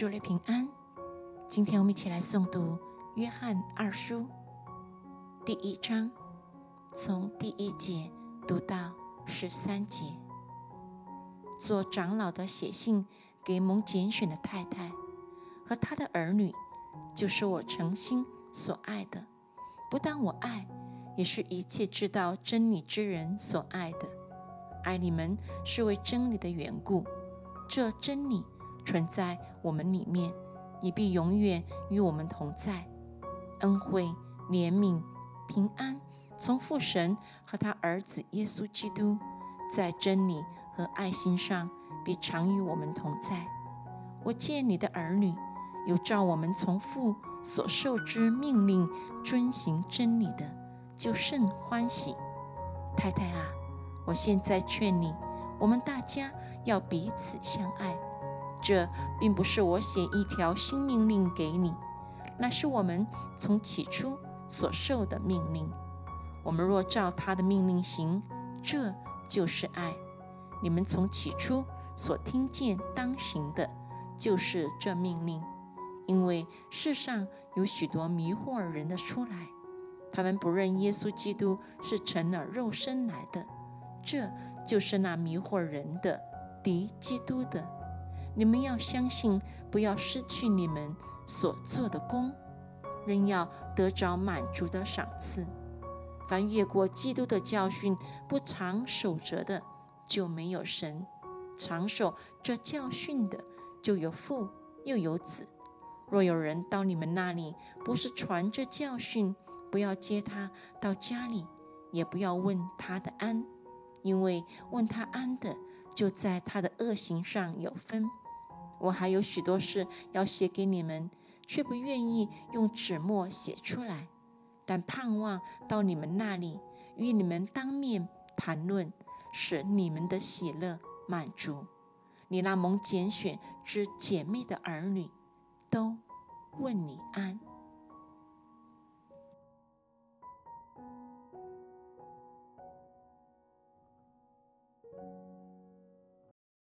主内平安。今天我们一起来诵读《约翰二书》第一章，从第一节读到十三节。做长老的写信给蒙拣选的太太和他的儿女，就是我诚心所爱的。不但我爱，也是一切知道真理之人所爱的。爱你们是为真理的缘故，这真理。存在我们里面，你必永远与我们同在。恩惠、怜悯、平安，从父神和他儿子耶稣基督，在真理和爱心上，必常与我们同在。我见你的儿女，有照我们从父所受之命令遵行真理的，就甚欢喜。太太啊，我现在劝你，我们大家要彼此相爱。这并不是我写一条新命令给你，那是我们从起初所受的命令。我们若照他的命令行，这就是爱。你们从起初所听见当行的，就是这命令。因为世上有许多迷惑人的出来，他们不认耶稣基督是成了肉身来的，这就是那迷惑人的敌基督的。你们要相信，不要失去你们所做的功，仍要得着满足的赏赐。凡越过基督的教训不常守着的，就没有神；常守这教训的，就有父又有子。若有人到你们那里，不是传这教训，不要接他到家里，也不要问他的安，因为问他安的，就在他的恶行上有分。我还有许多事要写给你们，却不愿意用纸墨写出来，但盼望到你们那里，与你们当面谈论，使你们的喜乐满足。你那蒙拣选之姐妹的儿女，都问你安。